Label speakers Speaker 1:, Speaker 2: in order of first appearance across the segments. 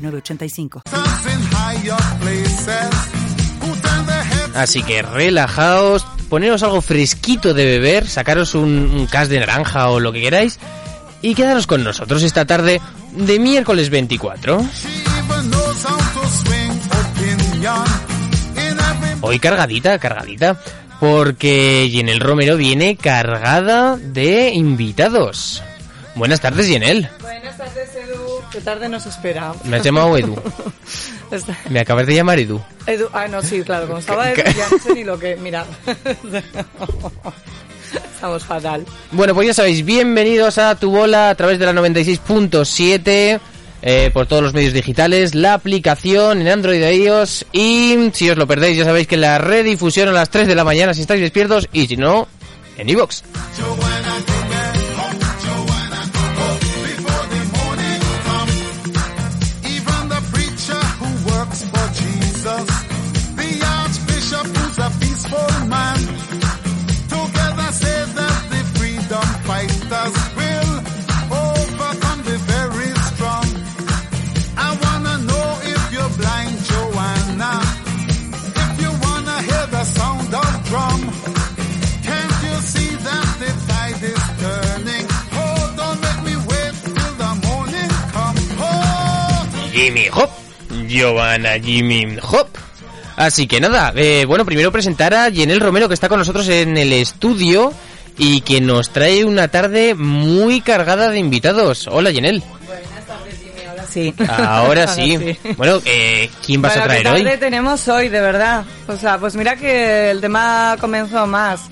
Speaker 1: 906985.
Speaker 2: Así que relajaos, poneros algo fresquito de beber, sacaros un, un cas de naranja o lo que queráis y quedaros con nosotros esta tarde de miércoles 24. Hoy cargadita, cargadita, porque Yenel Romero viene cargada de invitados. Buenas tardes, Yenel.
Speaker 3: Buenas tardes. ¿Qué tarde nos espera?
Speaker 2: Me has llamado Edu. Me acabas de llamar Edu.
Speaker 3: Edu, ah, no, sí, claro, como estaba Edu, ya no sé ni lo que. Mira. Estamos fatal.
Speaker 2: Bueno, pues ya sabéis, bienvenidos a Tu Bola a través de la 96.7, eh, por todos los medios digitales, la aplicación en Android e iOS y si os lo perdéis ya sabéis que la redifusión a las 3 de la mañana si estáis despiertos y si no, en iVoox.
Speaker 4: Even
Speaker 2: Jimmy Hop, Giovanna Jimmy Hop. Así que nada, eh, bueno, primero presentar a Yenel Romero que está con nosotros en el estudio y que nos trae una tarde muy cargada de invitados. Hola Yenel.
Speaker 3: Ahora sí.
Speaker 2: Ahora sí. Bueno, eh, ¿quién vas a traer
Speaker 3: ¿qué
Speaker 2: hoy?
Speaker 3: tarde tenemos hoy, de verdad? O sea, pues mira que el tema comenzó más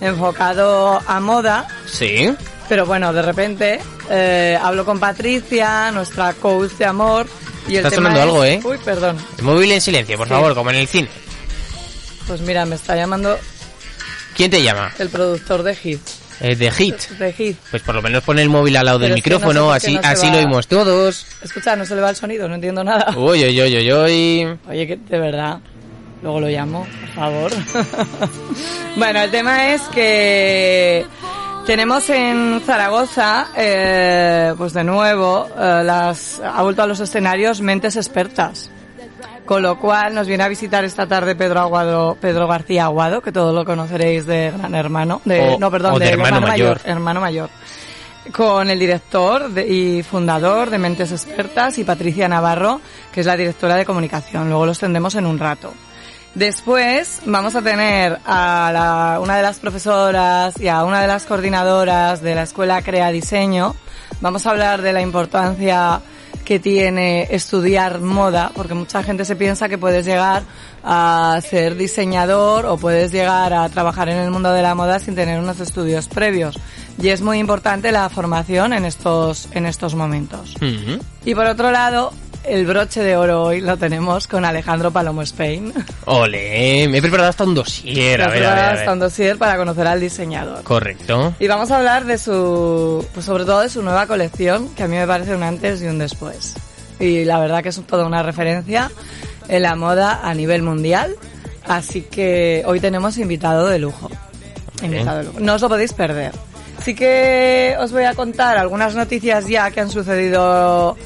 Speaker 3: enfocado a moda,
Speaker 2: Sí.
Speaker 3: pero bueno, de repente eh, hablo con Patricia, nuestra coach de amor, y
Speaker 2: Está sonando
Speaker 3: es-
Speaker 2: algo, ¿eh?
Speaker 3: Uy, perdón.
Speaker 2: El móvil en silencio, por
Speaker 3: Sí.
Speaker 2: favor, como en el cine.
Speaker 3: Pues mira, me está llamando
Speaker 2: ¿Quién te llama?
Speaker 3: el productor de Hit.
Speaker 2: Eh, de Hit.
Speaker 3: De Hit.
Speaker 2: Pues por lo menos pon el móvil al lado del
Speaker 3: Pero es que no sé
Speaker 2: micrófono, así,
Speaker 3: no
Speaker 2: así
Speaker 3: va.
Speaker 2: lo oímos todos.
Speaker 3: Escucha, no se le va el sonido, no entiendo nada.
Speaker 2: Uy, uy, uy, uy, uy.
Speaker 3: Oye, que de verdad. Luego lo llamo, por favor. bueno, el tema es que tenemos en Zaragoza, eh, pues de nuevo, eh, las, ha vuelto a los escenarios Mentes Expertas. Con lo cual nos viene a visitar esta tarde Pedro Aguado, Pedro García Aguado, que todos lo conoceréis de Gran Hermano, de,
Speaker 2: O-
Speaker 3: no, perdón,
Speaker 2: de, Hermano Mayor.
Speaker 3: hermano mayor con el director de- y fundador de Mentes Expertas y Patricia Navarro, que es la directora de comunicación. Luego los tendremos en un rato. Después vamos a tener a la- una de las profesoras y a una de las coordinadoras de la escuela Crea Diseño. Vamos a hablar de la importancia que tiene estudiar moda, porque mucha gente se piensa que puedes llegar a ser diseñador o puedes llegar a trabajar en el mundo de la moda sin tener unos estudios previos. Y es muy importante la formación en estos, en estos momentos. Y por otro lado, el broche de oro hoy lo tenemos con Alejandro Palomo Spain.
Speaker 2: Ole, me he preparado hasta un dossier. A
Speaker 3: Nos
Speaker 2: ver, a ver, a ver.
Speaker 3: hasta un dossier para conocer al diseñador.
Speaker 2: Correcto.
Speaker 3: Y vamos a hablar de su, pues sobre todo de su nueva colección, que a mí me parece un antes y un después. Y la verdad que es toda una referencia en la moda a nivel mundial. Así que hoy tenemos invitado de lujo. Invitado de lujo. No os lo podéis perder. Así que os voy a contar algunas noticias ya que han sucedido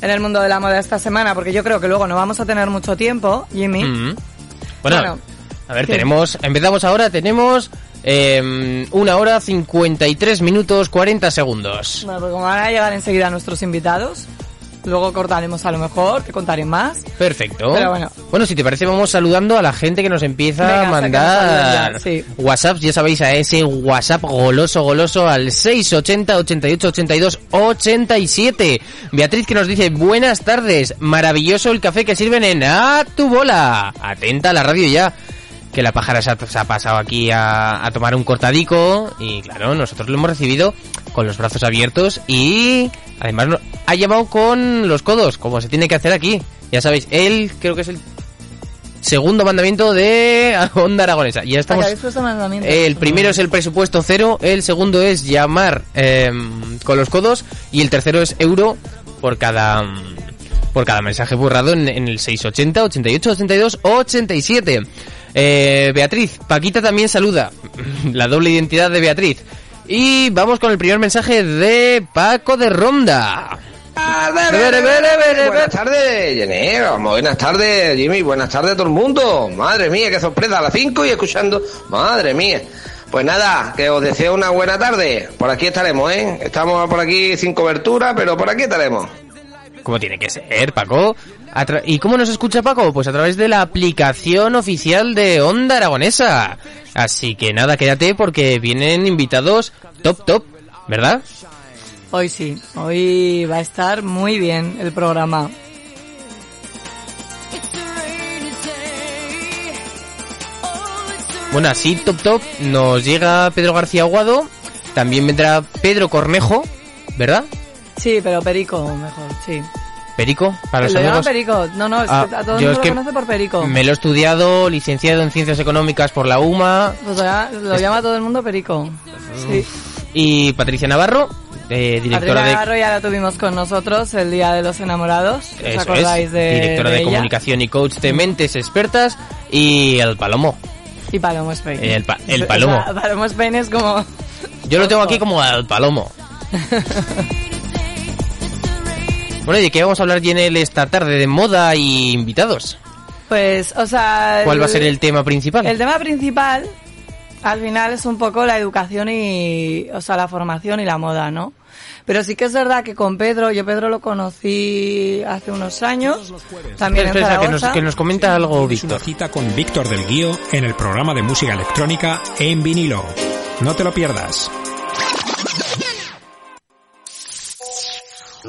Speaker 3: en el mundo de la moda esta semana, porque yo creo que luego no vamos a tener mucho tiempo, Jimmy.
Speaker 2: Ujú. Bueno,
Speaker 3: Bueno,
Speaker 2: a ver,
Speaker 3: ¿qué?
Speaker 2: tenemos, empezamos ahora, tenemos eh, una hora 53 minutos 40 segundos.
Speaker 3: Bueno, porque como van a llegar enseguida nuestros invitados, luego cortaremos a lo mejor, que contaré más.
Speaker 2: Perfecto.
Speaker 3: Pero bueno.
Speaker 2: Bueno, si te parece, vamos saludando a la gente que nos empieza
Speaker 3: Venga,
Speaker 2: a mandar
Speaker 3: ya, sí.
Speaker 2: WhatsApp. Ya sabéis, a ese WhatsApp goloso, goloso al 680 88 82 87. Beatriz que nos dice, buenas tardes, maravilloso el café que sirven en A tu bola. Atenta a la radio ya. Que la pájara se ha, se ha pasado aquí a, a tomar un cortadico y claro, nosotros lo hemos recibido con los brazos abiertos y además no- ha llamado con los codos, como se tiene que hacer aquí. Ya sabéis, él creo que es el segundo mandamiento de Onda Aragonesa. Ya estamos...
Speaker 3: ¿Habéis puesto mandamientos?
Speaker 2: El primero es el presupuesto cero, el segundo es llamar eh, con los codos y el tercero es euro por cada por cada mensaje borrado en, en el 680, 88, 82 o 87. Eh, Beatriz, Paquita también saluda. La doble identidad de Beatriz. Y vamos con el primer mensaje de Paco de Ronda.
Speaker 5: Buenas tardes, Jenny. Buenas tardes, Jimmy. Buenas tardes a todo el mundo. Madre mía, qué sorpresa. A las 5 y escuchando. Madre mía. Pues nada, que os deseo una buena tarde. Por aquí estaremos, ¿eh? Estamos por aquí sin cobertura, pero por aquí estaremos.
Speaker 2: Como tiene que ser, Paco. ¿Y cómo nos escucha Paco? Pues a través de la aplicación oficial de Onda Aragonesa. Así que nada, quédate porque vienen invitados top top, ¿verdad?
Speaker 3: Hoy sí, hoy va a estar muy bien el programa.
Speaker 2: Bueno, así top top nos llega Pedro García Aguado. También vendrá Pedro Cornejo, ¿verdad?
Speaker 3: Sí, pero Perico, mejor, sí.
Speaker 2: Perico, para los
Speaker 3: lo
Speaker 2: amigos.
Speaker 3: Perico. No, no, es
Speaker 2: Ah,
Speaker 3: que a todo el
Speaker 2: yo
Speaker 3: mundo
Speaker 2: es
Speaker 3: lo
Speaker 2: que
Speaker 3: conoce por Perico.
Speaker 2: Me lo he estudiado, licenciado en Ciencias Económicas por la UMA.
Speaker 3: Pues lo, llama, lo llama todo el mundo Perico. Sí.
Speaker 2: Y Patricia Navarro, eh, directora
Speaker 3: Patricia
Speaker 2: de...
Speaker 3: Navarro ya la tuvimos con nosotros el Día de los Enamorados. ¿Os
Speaker 2: Eso
Speaker 3: acordáis
Speaker 2: es,
Speaker 3: de
Speaker 2: directora de,
Speaker 3: ella?
Speaker 2: comunicación y coach de mentes expertas y el Palomo.
Speaker 3: Y Palomo Spain.
Speaker 2: El pa- el Palomo.
Speaker 3: O sea, Palomo Spain es como...
Speaker 2: Yo lo tengo aquí como el Palomo. Bueno, ¿y de qué vamos a hablar, Jenel, esta tarde? ¿De moda y invitados?
Speaker 3: Pues, o sea...
Speaker 2: ¿Cuál va a ser el tema principal?
Speaker 3: El tema principal, al final, es un poco la educación y, o sea, la formación y la moda, ¿no? Pero sí que es verdad que con Pedro, yo Pedro lo conocí hace unos años, también
Speaker 2: Espera,
Speaker 3: en
Speaker 2: que nos, que nos comenta algo
Speaker 6: Tienes una
Speaker 2: Víctor.
Speaker 6: cita con Víctor del Guío en el programa de música electrónica en vinilo. No te lo pierdas.